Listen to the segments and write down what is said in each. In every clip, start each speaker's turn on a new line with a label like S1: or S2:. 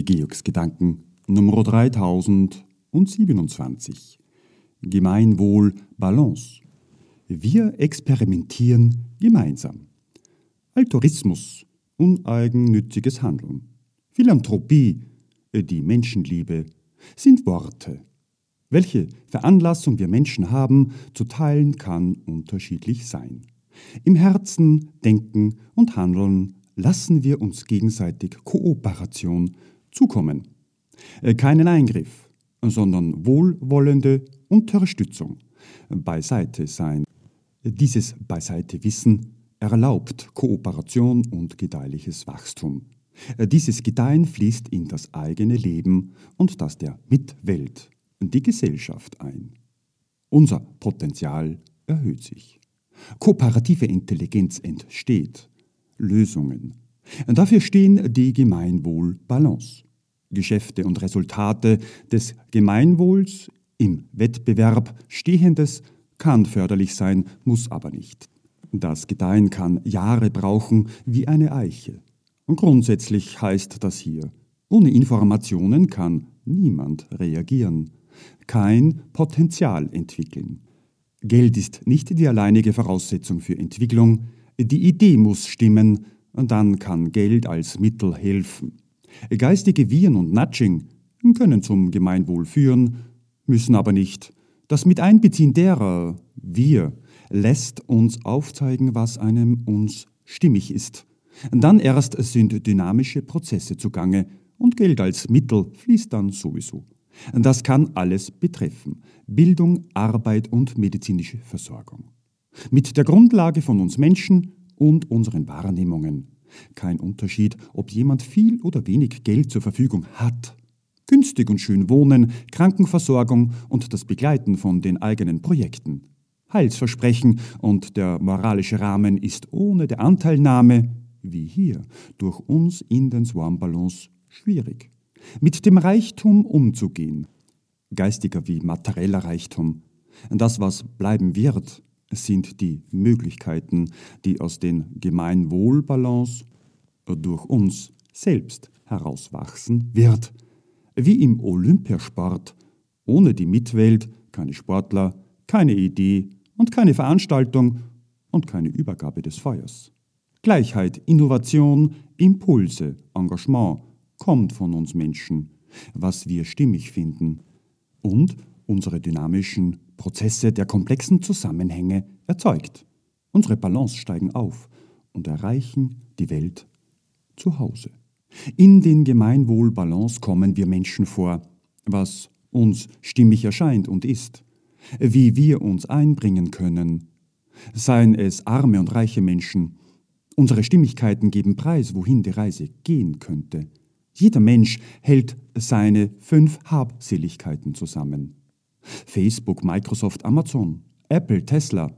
S1: Georgs Gedanken Nummer 3027. Gemeinwohl Balance. Wir experimentieren gemeinsam. Altruismus, uneigennütziges Handeln. Philanthropie, die Menschenliebe sind Worte. Welche Veranlassung wir Menschen haben, zu teilen, kann unterschiedlich sein. Im Herzen, Denken und Handeln lassen wir uns gegenseitig Kooperation zukommen. Äh, keinen Eingriff, sondern wohlwollende Unterstützung. Beiseite sein. Dieses Beiseite-Wissen erlaubt Kooperation und gedeihliches Wachstum. Äh, dieses Gedeihen fließt in das eigene Leben und das der Mitwelt, die Gesellschaft ein. Unser Potenzial erhöht sich. Kooperative Intelligenz entsteht. Lösungen. Dafür stehen die Gemeinwohlbalance. Geschäfte und Resultate des Gemeinwohls im Wettbewerb stehendes kann förderlich sein, muss aber nicht. Das Gedeihen kann Jahre brauchen wie eine Eiche. Grundsätzlich heißt das hier, ohne Informationen kann niemand reagieren, kein Potenzial entwickeln. Geld ist nicht die alleinige Voraussetzung für Entwicklung, die Idee muss stimmen, dann kann Geld als Mittel helfen. Geistige Viren und Nudging können zum Gemeinwohl führen, müssen aber nicht. Das Miteinbeziehen derer, wir, lässt uns aufzeigen, was einem uns stimmig ist. Dann erst sind dynamische Prozesse zugange und Geld als Mittel fließt dann sowieso. Das kann alles betreffen. Bildung, Arbeit und medizinische Versorgung. Mit der Grundlage von uns Menschen und unseren Wahrnehmungen. Kein Unterschied, ob jemand viel oder wenig Geld zur Verfügung hat. Günstig und schön wohnen, Krankenversorgung und das Begleiten von den eigenen Projekten. Heilsversprechen und der moralische Rahmen ist ohne der Anteilnahme, wie hier, durch uns in den Swarmballons schwierig. Mit dem Reichtum umzugehen, geistiger wie materieller Reichtum, das, was bleiben wird, sind die Möglichkeiten, die aus den Gemeinwohlbalance durch uns selbst herauswachsen wird. Wie im Olympiasport, ohne die Mitwelt keine Sportler, keine Idee und keine Veranstaltung und keine Übergabe des Feuers. Gleichheit, Innovation, Impulse, Engagement kommt von uns Menschen, was wir stimmig finden und unsere dynamischen Prozesse der komplexen Zusammenhänge erzeugt. Unsere Balance steigen auf und erreichen die Welt zu Hause. In den Gemeinwohlbalance kommen wir Menschen vor, was uns stimmig erscheint und ist, wie wir uns einbringen können, seien es arme und reiche Menschen. Unsere Stimmigkeiten geben preis, wohin die Reise gehen könnte. Jeder Mensch hält seine fünf Habseligkeiten zusammen. Facebook, Microsoft, Amazon, Apple, Tesla,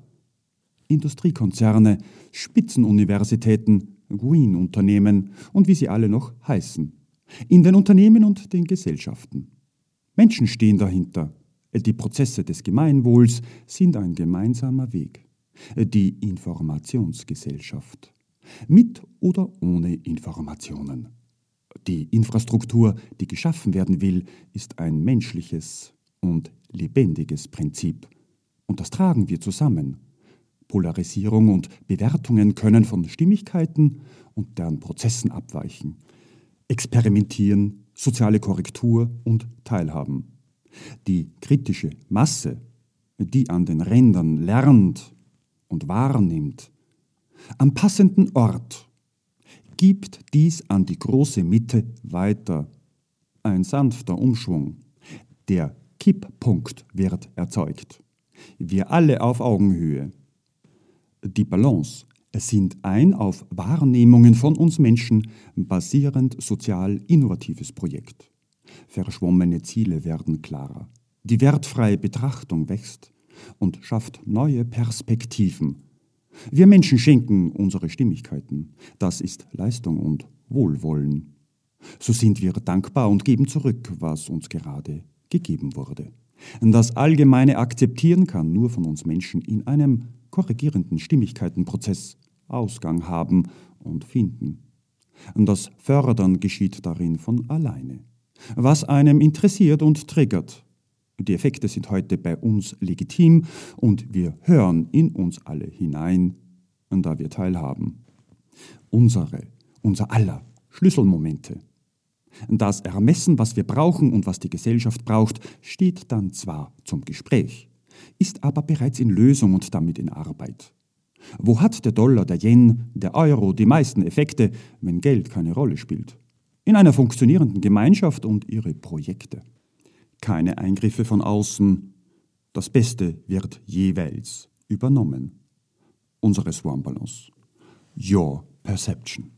S1: Industriekonzerne, Spitzenuniversitäten, Green-Unternehmen und wie sie alle noch heißen. In den Unternehmen und den Gesellschaften. Menschen stehen dahinter. Die Prozesse des Gemeinwohls sind ein gemeinsamer Weg. Die Informationsgesellschaft. Mit oder ohne Informationen. Die Infrastruktur, die geschaffen werden will, ist ein menschliches und lebendiges Prinzip. Und das tragen wir zusammen. Polarisierung und Bewertungen können von Stimmigkeiten und deren Prozessen abweichen. Experimentieren, soziale Korrektur und Teilhaben. Die kritische Masse, die an den Rändern lernt und wahrnimmt, am passenden Ort gibt dies an die große Mitte weiter. Ein sanfter Umschwung. Der Kipppunkt wird erzeugt. Wir alle auf Augenhöhe. Die Balance sind ein auf Wahrnehmungen von uns Menschen basierend sozial innovatives Projekt. Verschwommene Ziele werden klarer. Die wertfreie Betrachtung wächst und schafft neue Perspektiven wir Menschen schenken unsere Stimmigkeiten. Das ist Leistung und Wohlwollen. So sind wir dankbar und geben zurück, was uns gerade gegeben wurde. Das allgemeine Akzeptieren kann nur von uns Menschen in einem korrigierenden Stimmigkeitenprozess Ausgang haben und finden. Das Fördern geschieht darin von alleine. Was einem interessiert und triggert. Die Effekte sind heute bei uns legitim und wir hören in uns alle hinein, da wir teilhaben. Unsere, unser aller Schlüsselmomente. Das Ermessen, was wir brauchen und was die Gesellschaft braucht, steht dann zwar zum Gespräch, ist aber bereits in Lösung und damit in Arbeit. Wo hat der Dollar, der Yen, der Euro die meisten Effekte, wenn Geld keine Rolle spielt? In einer funktionierenden Gemeinschaft und ihre Projekte. Keine Eingriffe von außen. Das Beste wird jeweils übernommen. Unsere Swan Balance. Your Perception.